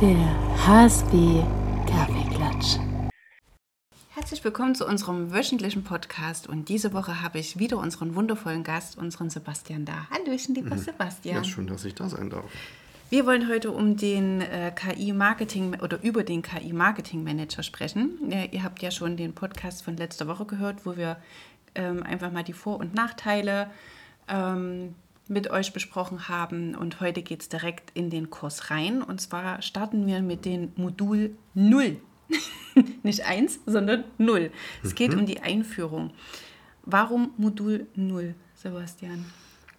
Der HSB Kaffeeklatsch. Herzlich willkommen zu unserem wöchentlichen Podcast und diese Woche habe ich wieder unseren wundervollen Gast, unseren Sebastian da. Hallöchen, lieber mhm. Sebastian. Ja, schön, dass ich da sein darf. Wir wollen heute um den äh, KI-Marketing oder über den KI-Marketing-Manager sprechen. Ja, ihr habt ja schon den Podcast von letzter Woche gehört, wo wir ähm, einfach mal die Vor- und Nachteile ähm, mit euch besprochen haben. Und heute geht es direkt in den Kurs rein. Und zwar starten wir mit dem Modul 0. Nicht 1, sondern 0. Es mhm. geht um die Einführung. Warum Modul 0, Sebastian?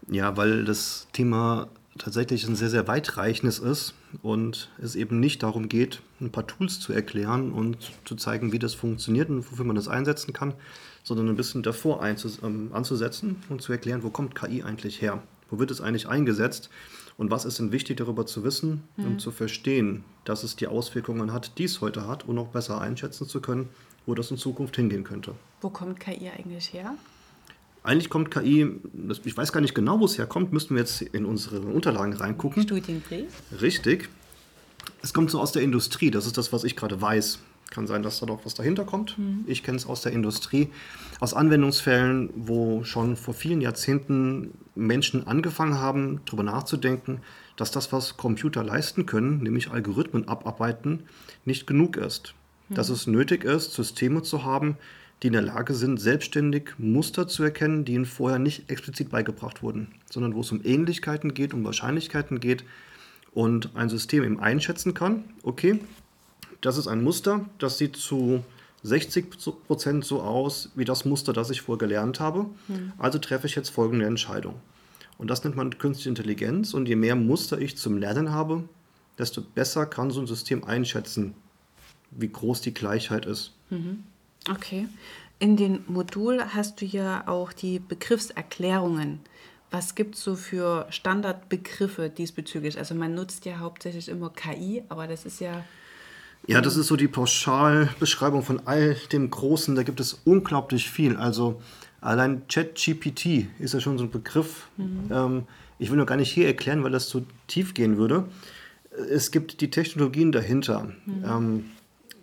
Ja, weil das Thema tatsächlich ein sehr, sehr weitreichendes ist und es eben nicht darum geht, ein paar Tools zu erklären und zu zeigen, wie das funktioniert und wofür man das einsetzen kann, sondern ein bisschen davor ähm, anzusetzen und zu erklären, wo kommt KI eigentlich her? Wo wird es eigentlich eingesetzt? Und was ist denn wichtig darüber zu wissen mhm. und zu verstehen, dass es die Auswirkungen hat, die es heute hat und auch besser einschätzen zu können, wo das in Zukunft hingehen könnte. Wo kommt KI eigentlich her? Eigentlich kommt KI, ich weiß gar nicht genau, wo es herkommt, müssten wir jetzt in unsere Unterlagen reingucken. Studienbrief. Richtig. Es kommt so aus der Industrie, das ist das, was ich gerade weiß. Kann sein, dass da doch was dahinter kommt. Mhm. Ich kenne es aus der Industrie, aus Anwendungsfällen, wo schon vor vielen Jahrzehnten Menschen angefangen haben, darüber nachzudenken, dass das, was Computer leisten können, nämlich Algorithmen abarbeiten, nicht genug ist. Mhm. Dass es nötig ist, Systeme zu haben, die in der Lage sind, selbstständig Muster zu erkennen, die ihnen vorher nicht explizit beigebracht wurden, sondern wo es um Ähnlichkeiten geht, um Wahrscheinlichkeiten geht und ein System eben einschätzen kann, okay, das ist ein Muster, das sieht zu 60 Prozent so aus wie das Muster, das ich vorher gelernt habe. Hm. Also treffe ich jetzt folgende Entscheidung. Und das nennt man künstliche Intelligenz. Und je mehr Muster ich zum Lernen habe, desto besser kann so ein System einschätzen, wie groß die Gleichheit ist. Mhm. Okay. In dem Modul hast du ja auch die Begriffserklärungen. Was gibt es so für Standardbegriffe diesbezüglich? Also man nutzt ja hauptsächlich immer KI, aber das ist ja ja, das ist so die Pauschalbeschreibung von all dem Großen. Da gibt es unglaublich viel. Also allein ChatGPT ist ja schon so ein Begriff. Mhm. Ähm, ich will nur gar nicht hier erklären, weil das zu tief gehen würde. Es gibt die Technologien dahinter. Mhm. Ähm,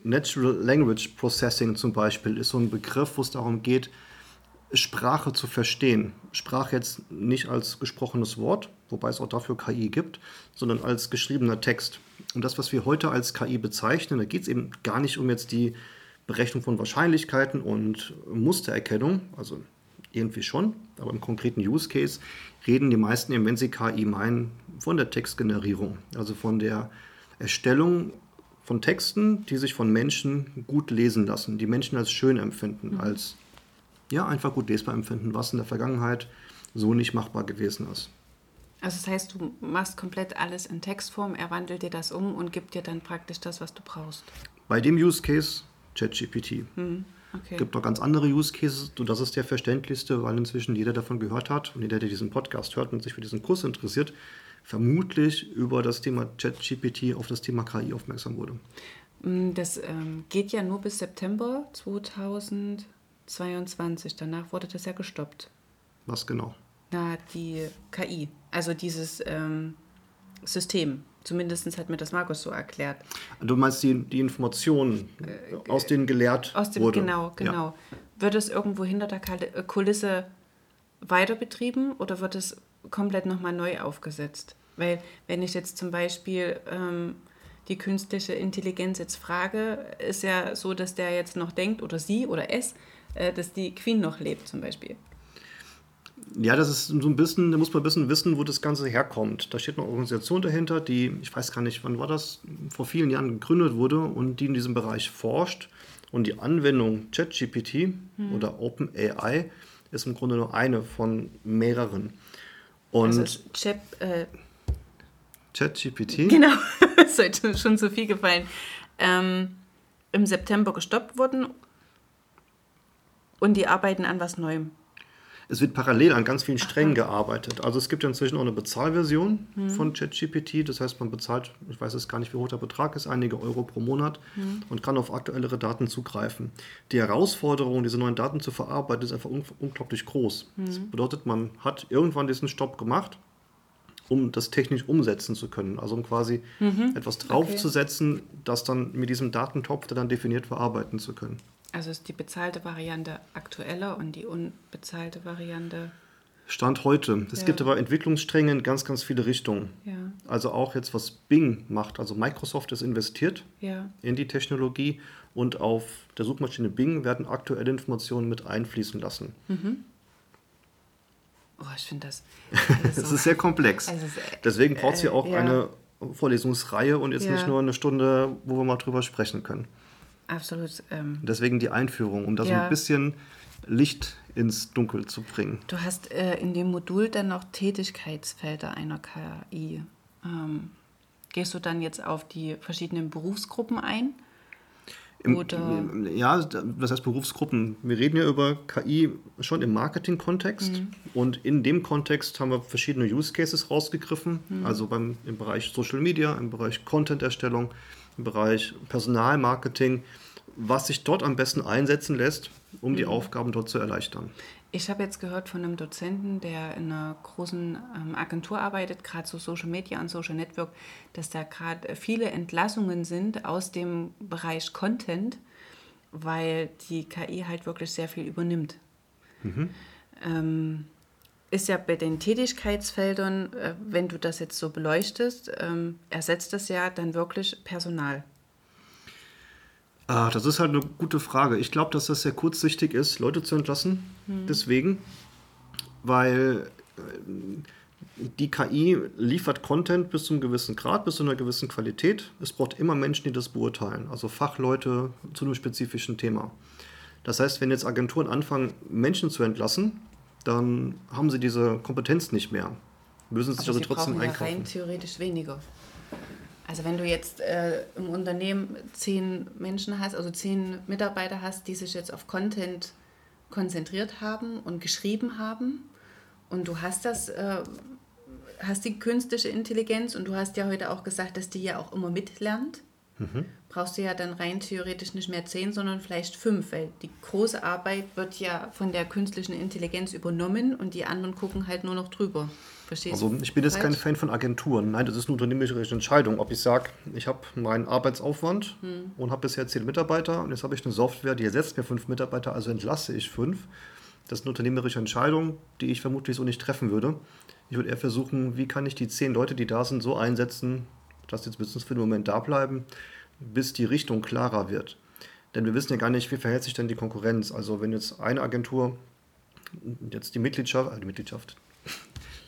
Natural Language Processing zum Beispiel ist so ein Begriff, wo es darum geht, Sprache zu verstehen. Sprache jetzt nicht als gesprochenes Wort, wobei es auch dafür KI gibt, sondern als geschriebener Text. Und das, was wir heute als KI bezeichnen, da geht es eben gar nicht um jetzt die Berechnung von Wahrscheinlichkeiten und Mustererkennung, also irgendwie schon, aber im konkreten Use Case reden die meisten eben, wenn sie KI meinen, von der Textgenerierung, also von der Erstellung von Texten, die sich von Menschen gut lesen lassen, die Menschen als schön empfinden, mhm. als ja, einfach gut lesbar empfinden, was in der Vergangenheit so nicht machbar gewesen ist. Also das heißt, du machst komplett alles in Textform, er wandelt dir das um und gibt dir dann praktisch das, was du brauchst. Bei dem Use Case ChatGPT. Hm, okay. gibt noch ganz andere Use Cases und das ist der verständlichste, weil inzwischen jeder davon gehört hat und jeder, der diesen Podcast hört und sich für diesen Kurs interessiert, vermutlich über das Thema ChatGPT auf das Thema KI aufmerksam wurde. Hm, das ähm, geht ja nur bis September 2022. Danach wurde das ja gestoppt. Was genau? Na, die KI, also dieses ähm, System. Zumindest hat mir das Markus so erklärt. Du meinst die, die Informationen, äh, aus denen gelehrt aus dem, wurde? Genau, genau. Ja. Wird es irgendwo hinter der äh, Kulisse weiter betrieben oder wird es komplett nochmal neu aufgesetzt? Weil wenn ich jetzt zum Beispiel ähm, die künstliche Intelligenz jetzt frage, ist ja so, dass der jetzt noch denkt oder sie oder es, äh, dass die Queen noch lebt zum Beispiel. Ja, das ist so ein bisschen, da muss man ein bisschen wissen, wo das Ganze herkommt. Da steht eine Organisation dahinter, die, ich weiß gar nicht, wann war das, vor vielen Jahren gegründet wurde und die in diesem Bereich forscht. Und die Anwendung ChatGPT hm. oder OpenAI ist im Grunde nur eine von mehreren. Und also Chat, äh, ChatGPT? Genau, ist heute schon zu viel gefallen. Ähm, Im September gestoppt wurden und die arbeiten an was Neuem es wird parallel an ganz vielen Strängen gearbeitet. Also es gibt ja inzwischen auch eine Bezahlversion mhm. von ChatGPT. Das heißt, man bezahlt, ich weiß jetzt gar nicht, wie hoch der Betrag ist, einige Euro pro Monat mhm. und kann auf aktuellere Daten zugreifen. Die Herausforderung, diese neuen Daten zu verarbeiten, ist einfach un unglaublich groß. Mhm. Das bedeutet, man hat irgendwann diesen Stopp gemacht um das technisch umsetzen zu können. Also um quasi Mhm. etwas draufzusetzen, das dann mit diesem Datentopf, der dann definiert war, arbeiten zu können. Also ist die bezahlte Variante aktueller und die unbezahlte Variante. Stand heute. Es Ja. gibt aber Entwicklungsstränge in ganz, ganz viele Richtungen. Ja, Also auch jetzt, was Bing macht. Also Microsoft ist investiert ja. in die Technologie und auf der Suchmaschine Bing werden aktuelle Informationen mit einfließen lassen. Oh, ich finde das. Es so- ist sehr komplex. Also ist, äh, Deswegen braucht es ja äh, auch ja. eine Vorlesungsreihe und jetzt nicht nur eine Stunde, wo wir mal drüber sprechen können. Absolut. Ähm, Deswegen die Einführung, um da so Ja. ein bisschen Licht ins Dunkel zu bringen. du hast äh, in dem Modul dann noch Tätigkeitsfelder einer KI. Ähm, gehst du dann jetzt auf die verschiedenen Berufsgruppen ein? Im, Oder- Ja, das heißt Berufsgruppen. Wir reden ja über KI schon im Marketing-Kontext Mhm. und in dem Kontext haben wir verschiedene Use Cases rausgegriffen. Mhm. Also beim, im Bereich Social Media, im Bereich Content-Erstellung, im Bereich Personalmarketing, was sich dort am besten einsetzen lässt, um Mhm. die Aufgaben dort zu erleichtern. Ich habe jetzt gehört von einem Dozenten, der in einer großen ähm, Agentur arbeitet, gerade so Social Media und Social Network, dass da gerade viele Entlassungen sind aus dem Bereich Content, weil die KI halt wirklich sehr viel übernimmt. Ähm, ist ja bei den Tätigkeitsfeldern, äh, wenn du das jetzt so beleuchtest, ähm, ersetzt das ja dann wirklich Personal. Ah, das ist halt eine gute Frage. Ich glaube, dass das sehr kurzsichtig ist, Leute zu entlassen. Deswegen, weil äh, die KI liefert Content bis zu einem gewissen Grad, bis zu einer gewissen Qualität. Es braucht immer Menschen, die das beurteilen, also Fachleute zu einem spezifischen Thema. Das heißt, wenn jetzt Agenturen anfangen, Menschen zu entlassen, dann haben sie diese Kompetenz nicht mehr. Müssen sich Aber also sie trotzdem brauchen ja einkaufen. rein theoretisch weniger. Also wenn du jetzt äh, im Unternehmen zehn Menschen hast, also zehn Mitarbeiter hast, die sich jetzt auf Content konzentriert haben und geschrieben haben und du hast das, äh, hast die künstliche Intelligenz und du hast ja heute auch gesagt, dass die ja auch immer mitlernt, brauchst du ja dann rein theoretisch nicht mehr zehn, sondern vielleicht fünf, weil die große Arbeit wird ja von der künstlichen Intelligenz übernommen und die anderen gucken halt nur noch drüber. Verstehst Also ich bin jetzt kein falsch? Fan von Agenturen. Nein, das ist eine unternehmerische Entscheidung. Ob ich sage, ich habe meinen Arbeitsaufwand Hm. und habe bisher zehn Mitarbeiter und jetzt habe ich eine Software, die ersetzt mir fünf Mitarbeiter, also entlasse ich fünf. Das ist eine unternehmerische Entscheidung, die ich vermutlich so nicht treffen würde. Ich würde eher versuchen, wie kann ich die zehn Leute, die da sind, so einsetzen, dass jetzt mindestens für den Moment da bleiben, bis die Richtung klarer wird. Denn wir wissen ja gar nicht, wie verhält sich denn die Konkurrenz. Also wenn jetzt eine Agentur jetzt die Mitgliedschaft, äh, die Mitgliedschaft,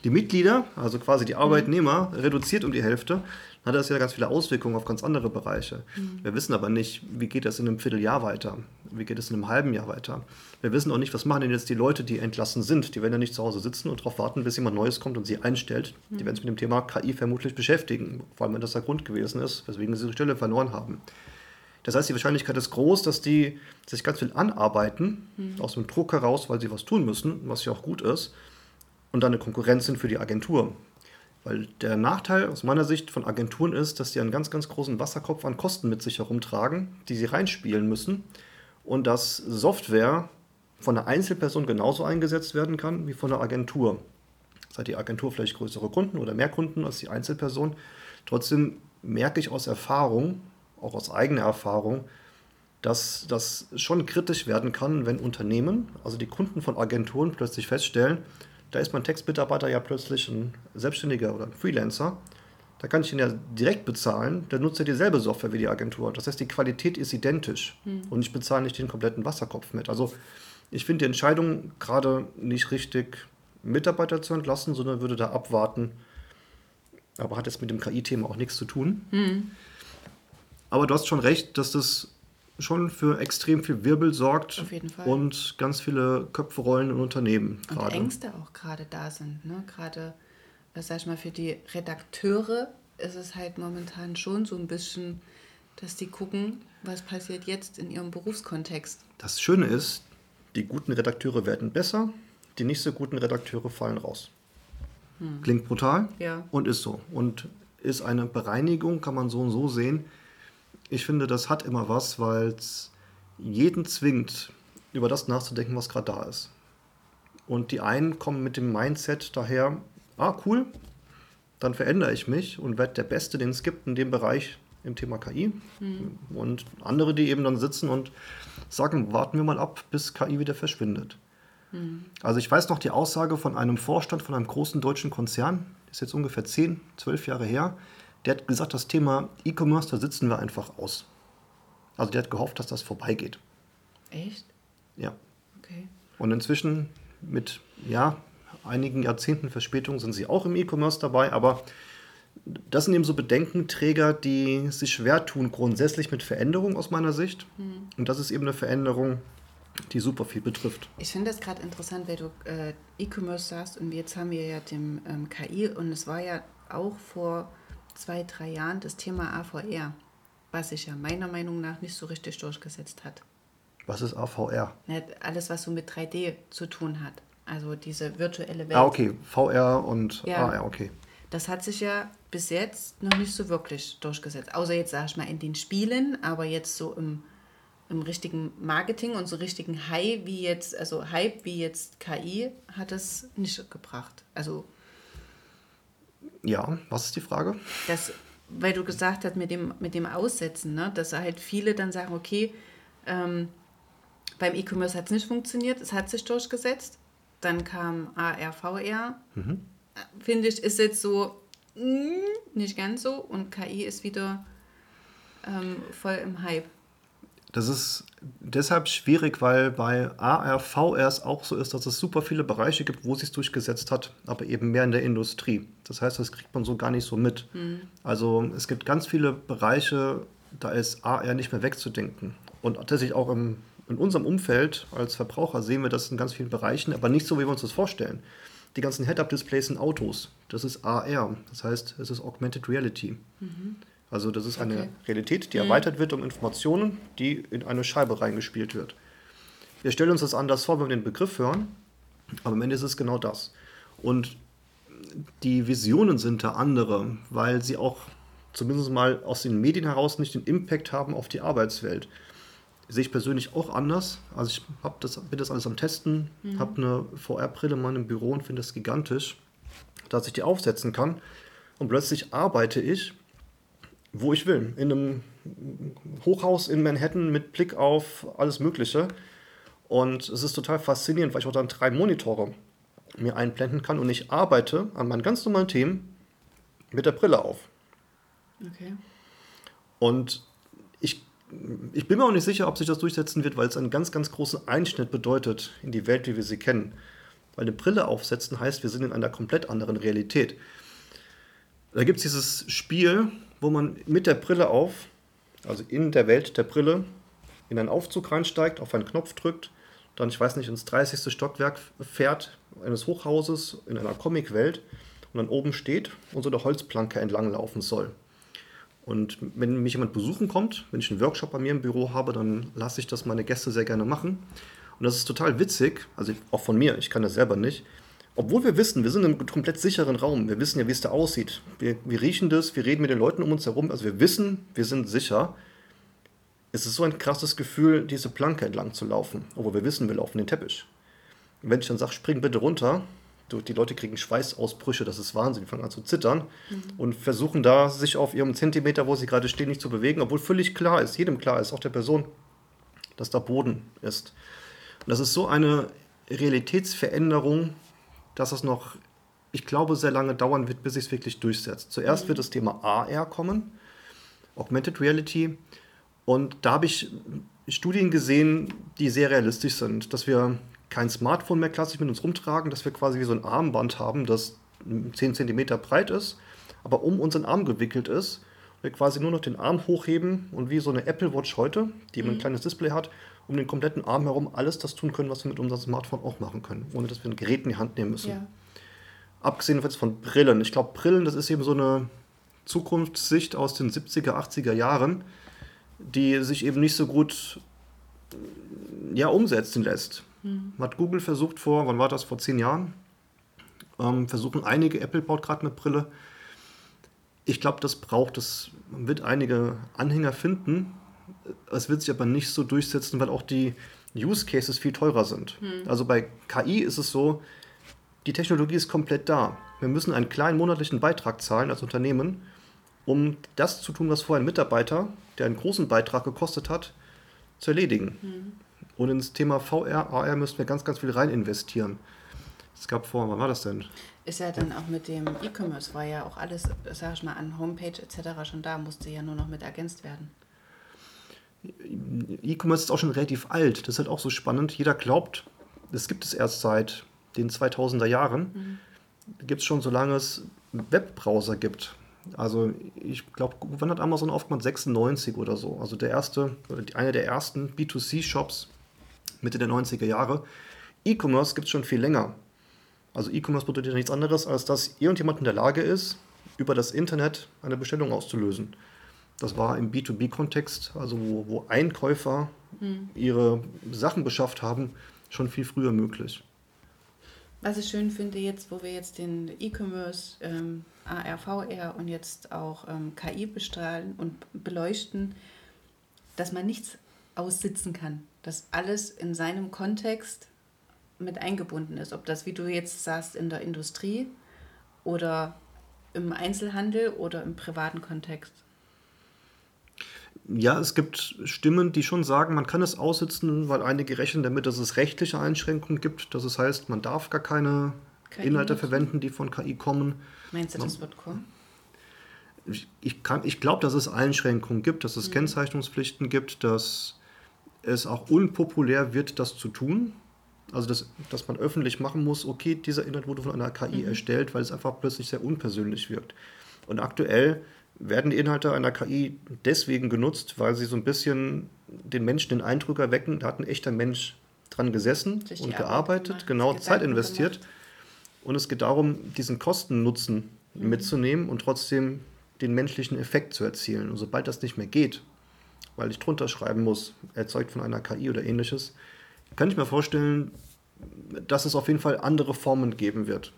die Mitglieder, also quasi die Arbeitnehmer, reduziert um die Hälfte, dann hat das ja ganz viele Auswirkungen auf ganz andere Bereiche. Wir wissen aber nicht, wie geht das in einem Vierteljahr weiter, wie geht es in einem halben Jahr weiter. Wir wissen auch nicht, was machen denn jetzt die Leute, die entlassen sind. Die werden ja nicht zu Hause sitzen und darauf warten, bis jemand Neues kommt und sie einstellt. Die werden sich mit dem Thema KI vermutlich beschäftigen, vor allem wenn das der Grund gewesen ist, weswegen sie ihre Stelle verloren haben. Das heißt, die Wahrscheinlichkeit ist groß, dass die sich ganz viel anarbeiten, aus dem Druck heraus, weil sie was tun müssen, was ja auch gut ist, und dann eine Konkurrenz sind für die Agentur. Weil der Nachteil aus meiner Sicht von Agenturen ist, dass die einen ganz, ganz großen Wasserkopf an Kosten mit sich herumtragen, die sie reinspielen müssen. Und dass Software von einer Einzelperson genauso eingesetzt werden kann wie von einer Agentur. Hat die Agentur vielleicht größere Kunden oder mehr Kunden als die Einzelperson. Trotzdem merke ich aus Erfahrung, auch aus eigener Erfahrung, dass das schon kritisch werden kann, wenn Unternehmen, also die Kunden von Agenturen, plötzlich feststellen, da ist mein Textmitarbeiter ja plötzlich ein Selbstständiger oder ein Freelancer. Da kann ich ihn ja direkt bezahlen, der nutzt ja dieselbe Software wie die Agentur. Das heißt, die Qualität ist identisch und ich bezahle nicht den kompletten Wasserkopf mit. Also ich finde die Entscheidung gerade nicht richtig, Mitarbeiter zu entlassen, sondern würde da abwarten. Aber hat jetzt mit dem KI-Thema auch nichts zu tun. Aber du hast schon recht, dass das schon für extrem viel Wirbel sorgt Auf jeden Fall. und ganz viele Köpfe rollen in Unternehmen Und gerade. Ängste auch gerade da sind. Ne? Gerade, was sag ich mal, für die Redakteure ist es halt momentan schon so ein bisschen, dass die gucken, was passiert jetzt in ihrem Berufskontext. Das Schöne ist, die guten Redakteure werden besser, die nicht so guten Redakteure fallen raus. Klingt brutal Ja. und ist so. Und ist eine Bereinigung, kann man so und so sehen. Ich finde, das hat immer was, weil es jeden zwingt, über das nachzudenken, was gerade da ist. Und die einen kommen mit dem Mindset daher, ah cool, dann verändere ich mich und werde der Beste, den es gibt in dem Bereich im Thema KI. Mhm. Und andere, die eben dann sitzen und sagen, warten wir mal ab, bis KI wieder verschwindet. Mhm. Also ich weiß noch die Aussage von einem Vorstand von einem großen deutschen Konzern, ist jetzt ungefähr 10, 12 Jahre her, der hat gesagt, das Thema E-Commerce, da sitzen wir einfach aus. Also der hat gehofft, dass das vorbeigeht. Echt? Ja. Okay. Und inzwischen mit ja, einigen Jahrzehnten Verspätung sind sie auch im E-Commerce dabei, aber das sind eben so Bedenkenträger, die sich schwer tun, grundsätzlich mit Veränderung aus meiner Sicht. Mhm. Und das ist eben eine Veränderung, die super viel betrifft. Ich finde das gerade interessant, weil du äh, E-Commerce sagst und jetzt haben wir ja dem ähm, KI und es war ja auch vor zwei, drei Jahren das Thema AVR, was sich ja meiner Meinung nach nicht so richtig durchgesetzt hat. Was ist AVR? alles, was so mit 3D zu tun hat. Also diese virtuelle Welt. Ah, okay. VR und ja. AR, okay. Das hat sich ja bis jetzt noch nicht so wirklich durchgesetzt. Außer jetzt, sag ich mal, in den Spielen, aber jetzt so im, im richtigen Marketing und so richtigen Hype wie jetzt, also Hype wie jetzt KI, hat es nicht gebracht. Also. Ja, was ist die Frage? Das, weil du gesagt hast, mit dem, mit dem Aussetzen, ne, dass halt viele dann sagen, okay, ähm, beim E-Commerce hat es nicht funktioniert, es hat sich durchgesetzt. Dann kam AR, VR. Mhm. Finde ich, ist jetzt so mh, mm, nicht ganz so. Und KI ist wieder ähm, voll im Hype. Das ist deshalb schwierig, weil bei AR, VR es auch so ist, dass es super viele Bereiche gibt, wo es sich durchgesetzt hat, aber eben mehr in der Industrie. Das heißt, das kriegt man so gar nicht so mit. Mhm. Also es gibt ganz viele Bereiche, da ist AR nicht mehr wegzudenken. Und tatsächlich auch im in unserem Umfeld als Verbraucher sehen wir das in ganz vielen Bereichen, aber nicht so, wie wir uns das vorstellen. Die ganzen Head-Up-Displays in Autos, das ist AR, das heißt, es ist Augmented Reality. Mhm. Also das ist eine okay. Realität, die mhm. erweitert wird um Informationen, die in eine Scheibe reingespielt wird. Wir stellen uns das anders vor, wenn wir den Begriff hören, aber am Ende ist es genau das. Und die Visionen sind da andere, weil sie auch zumindest mal aus den Medien heraus nicht den Impact haben auf die Arbeitswelt sehe ich persönlich auch anders. Also ich hab das, bin das alles am Testen, mhm. habe eine VR-Brille mal im Büro und finde das gigantisch, dass ich die aufsetzen kann. Und plötzlich arbeite ich, wo ich will. In einem Hochhaus in Manhattan mit Blick auf alles Mögliche. Und es ist total faszinierend, weil ich auch dann drei Monitore mir einblenden kann und ich arbeite an meinen ganz normalen Themen mit der Brille auf. Okay. Und ich ich bin mir auch nicht sicher, ob sich das durchsetzen wird, weil es einen ganz, ganz großen Einschnitt bedeutet in die Welt, wie wir sie kennen. Weil eine Brille aufsetzen heißt, wir sind in einer komplett anderen Realität. Da gibt es dieses Spiel, wo man mit der Brille auf, also in der Welt der Brille, in einen Aufzug reinsteigt, auf einen Knopf drückt, dann, ich weiß nicht, ins 30. Stockwerk fährt eines Hochhauses in einer Comicwelt und dann oben steht und so eine Holzplanke entlang laufen soll. Und wenn mich jemand besuchen kommt, wenn ich einen Workshop bei mir im Büro habe, dann lasse ich das meine Gäste sehr gerne machen. Und das ist total witzig, also auch von mir, ich kann das selber nicht. Obwohl wir wissen, wir sind in einem komplett sicheren Raum, wir wissen ja, wie es da aussieht. Wir, wir riechen das, wir reden mit den Leuten um uns herum, also wir wissen, wir sind sicher. Es ist so ein krasses Gefühl, diese Planke entlang zu laufen, obwohl wir wissen, wir laufen den Teppich. Und wenn ich dann sage, spring bitte runter, die Leute kriegen Schweißausbrüche, das ist Wahnsinn, die fangen an zu zittern mhm. und versuchen da, sich auf ihrem Zentimeter, wo sie gerade stehen, nicht zu bewegen, obwohl völlig klar ist, jedem klar ist, auch der Person, dass da Boden ist. Und das ist so eine Realitätsveränderung, dass es noch, ich glaube, sehr lange dauern wird, bis sich es wirklich durchsetzt. Zuerst mhm. wird das Thema AR kommen, Augmented Reality, und da habe ich Studien gesehen, die sehr realistisch sind, dass wir kein Smartphone mehr klassisch mit uns rumtragen, dass wir quasi wie so ein Armband haben, das 10 cm breit ist, aber um unseren Arm gewickelt ist. Quasi nur noch den Arm hochheben und wie so eine Apple Watch heute, die mhm. ein kleines Display hat, um den kompletten Arm herum alles das tun können, was wir mit unserem Smartphone auch machen können, ohne dass wir ein Gerät in die Hand nehmen müssen. Ja. Abgesehen jetzt von Brillen. Ich glaube, Brillen, das ist eben so eine Zukunftssicht aus den 70er, 80er Jahren, die sich eben nicht so gut ja, umsetzen lässt. Mhm. Hat Google versucht vor, wann war das, vor zehn Jahren? Ähm, versuchen einige, Apple baut gerade eine Brille. Ich glaube, das braucht es, man wird einige Anhänger finden. Es wird sich aber nicht so durchsetzen, weil auch die Use Cases viel teurer sind. Mhm. Also bei KI ist es so, die Technologie ist komplett da. Wir müssen einen kleinen monatlichen Beitrag zahlen als Unternehmen, um das zu tun, was vorher ein Mitarbeiter, der einen großen Beitrag gekostet hat, zu erledigen. Mhm. Und ins Thema VR, AR müssen wir ganz, ganz viel rein investieren. Es gab vor, wann war das denn? Ist ja dann auch mit dem E-Commerce, war ja auch alles, sag ich mal, an Homepage etc. schon da, musste ja nur noch mit ergänzt werden. E-Commerce ist auch schon relativ alt. Das ist halt auch so spannend. Jeder glaubt, das gibt es erst seit den 2000er Jahren. Mhm. Gibt es schon, solange es Webbrowser gibt. Also ich glaube, wann hat Amazon aufgemacht? 96 oder so. Also der erste, einer der ersten B2C-Shops Mitte der 90er Jahre. E-Commerce gibt es schon viel länger. Also E-Commerce bedeutet ja nichts anderes, als dass irgendjemand in der Lage ist, über das Internet eine Bestellung auszulösen. Das war im B2B-Kontext, also wo, wo Einkäufer mhm. ihre Sachen beschafft haben, schon viel früher möglich. Was ich schön finde jetzt, wo wir jetzt den E-Commerce, ähm, AR, VR und jetzt auch ähm, KI bestrahlen und beleuchten, dass man nichts aussitzen kann. Dass alles in seinem Kontext mit eingebunden ist. Ob das, wie du jetzt sagst, in der Industrie oder im Einzelhandel oder im privaten Kontext. Ja, es gibt Stimmen, die schon sagen, man kann es aussitzen, weil einige rechnen damit, dass es rechtliche Einschränkungen gibt. Dass es heißt, man darf gar keine KI Inhalte nutzen. verwenden, die von KI kommen. Meinst du, das wird kommen? Ich, ich, ich glaube, dass es Einschränkungen gibt, dass es mhm. Kennzeichnungspflichten gibt, dass es auch unpopulär wird, das zu tun. Also, dass, dass man öffentlich machen muss, okay, dieser Inhalt wurde von einer KI mhm. erstellt, weil es einfach plötzlich sehr unpersönlich wirkt. Und aktuell werden die Inhalte einer KI deswegen genutzt, weil sie so ein bisschen den Menschen den Eindruck erwecken, da hat ein echter Mensch dran gesessen und gearbeitet, gemacht, genau Zeit investiert. Gemacht. Und es geht darum, diesen Kosten-Nutzen mhm. mitzunehmen und trotzdem den menschlichen Effekt zu erzielen. Und sobald das nicht mehr geht, weil ich drunter schreiben muss, erzeugt von einer KI oder ähnliches, kann ich mir vorstellen, dass es auf jeden Fall andere Formen geben wird.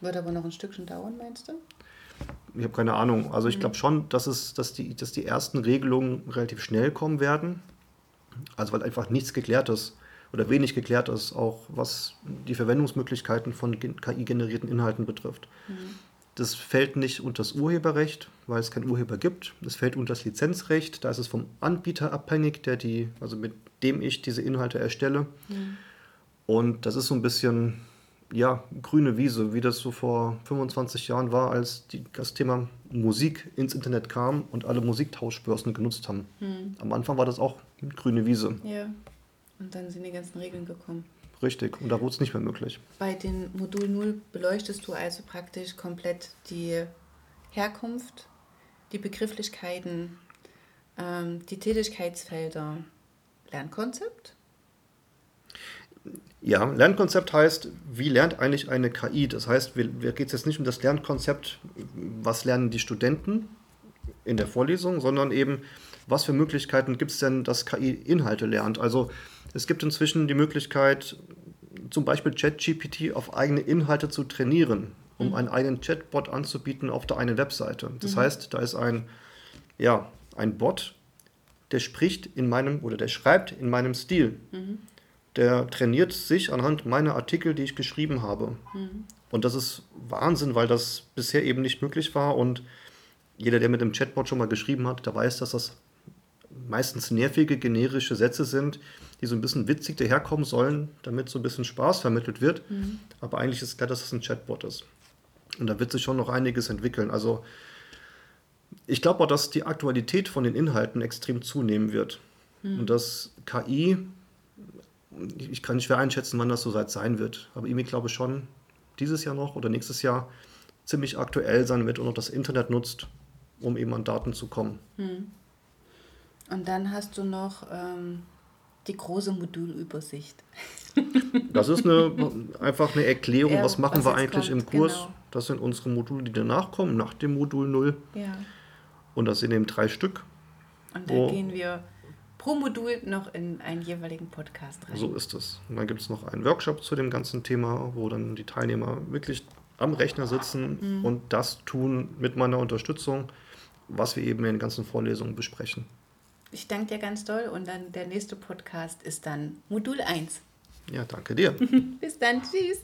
Wird aber noch ein Stückchen dauern, meinst du? Ich habe keine Ahnung. Also ich mhm. glaube schon, dass, es, dass, die, dass die ersten Regelungen relativ schnell kommen werden. Also weil einfach nichts geklärt ist oder wenig geklärt ist, auch was die Verwendungsmöglichkeiten von KI-generierten Inhalten betrifft. Mhm. Das fällt nicht unter das Urheberrecht, weil es keinen Urheber gibt. Das fällt unter das Lizenzrecht. Da ist es vom Anbieter abhängig, der die, also mit dem ich diese Inhalte erstelle. Mhm. Und das ist so ein bisschen ja, grüne Wiese, wie das so vor 25 Jahren war, als die, das Thema Musik ins Internet kam und alle Musiktauschbörsen genutzt haben. Mhm. Am Anfang war das auch grüne Wiese. Ja, und dann sind die ganzen Regeln gekommen. Richtig, und da wurde es nicht mehr möglich. Bei den Modul 0 beleuchtest du also praktisch komplett die Herkunft, die Begrifflichkeiten, ähm, die Tätigkeitsfelder, Lernkonzept ja, Lernkonzept heißt, wie lernt eigentlich eine KI? Das heißt, mir geht es jetzt nicht um das Lernkonzept, was lernen die Studenten in der Vorlesung, sondern eben, was für Möglichkeiten gibt es denn, dass KI Inhalte lernt? Also es gibt inzwischen die Möglichkeit, zum Beispiel ChatGPT auf eigene Inhalte zu trainieren, um mhm. einen eigenen Chatbot anzubieten auf der einen Webseite. Das mhm. heißt, da ist ein, ja, ein Bot, der spricht in meinem oder der schreibt in meinem Stil. Mhm der trainiert sich anhand meiner Artikel, die ich geschrieben habe. Mhm. Und das ist Wahnsinn, weil das bisher eben nicht möglich war. Und jeder, der mit dem Chatbot schon mal geschrieben hat, der weiß, dass das meistens nervige, generische Sätze sind, die so ein bisschen witzig daherkommen sollen, damit so ein bisschen Spaß vermittelt wird. Mhm. Aber eigentlich ist klar, dass das ein Chatbot ist. Und da wird sich schon noch einiges entwickeln. Also ich glaube auch, dass die Aktualität von den Inhalten extrem zunehmen wird. Mhm. Und dass KI ich kann schwer einschätzen, wann das so weit sein wird. Aber ich glaube schon, dieses Jahr noch oder nächstes Jahr ziemlich aktuell sein wird und auch das Internet nutzt, um eben an Daten zu kommen. Hm. Und dann hast du noch ähm, die große Modulübersicht. Das ist eine, einfach eine Erklärung, ja, was machen was wir eigentlich kommt, im Kurs. Genau. Das sind unsere Module, die danach kommen, nach dem Modul 0. Ja. Und das sind eben drei Stück. Und da gehen wir pro Modul noch in einen jeweiligen Podcast rein. So ist es. Und dann gibt es noch einen Workshop zu dem ganzen Thema, wo dann die Teilnehmer wirklich am Rechner sitzen mhm. und das tun mit meiner Unterstützung, was wir eben in den ganzen Vorlesungen besprechen. Ich danke dir ganz doll und dann der nächste Podcast ist dann Modul 1. Ja, danke dir. Bis dann, tschüss.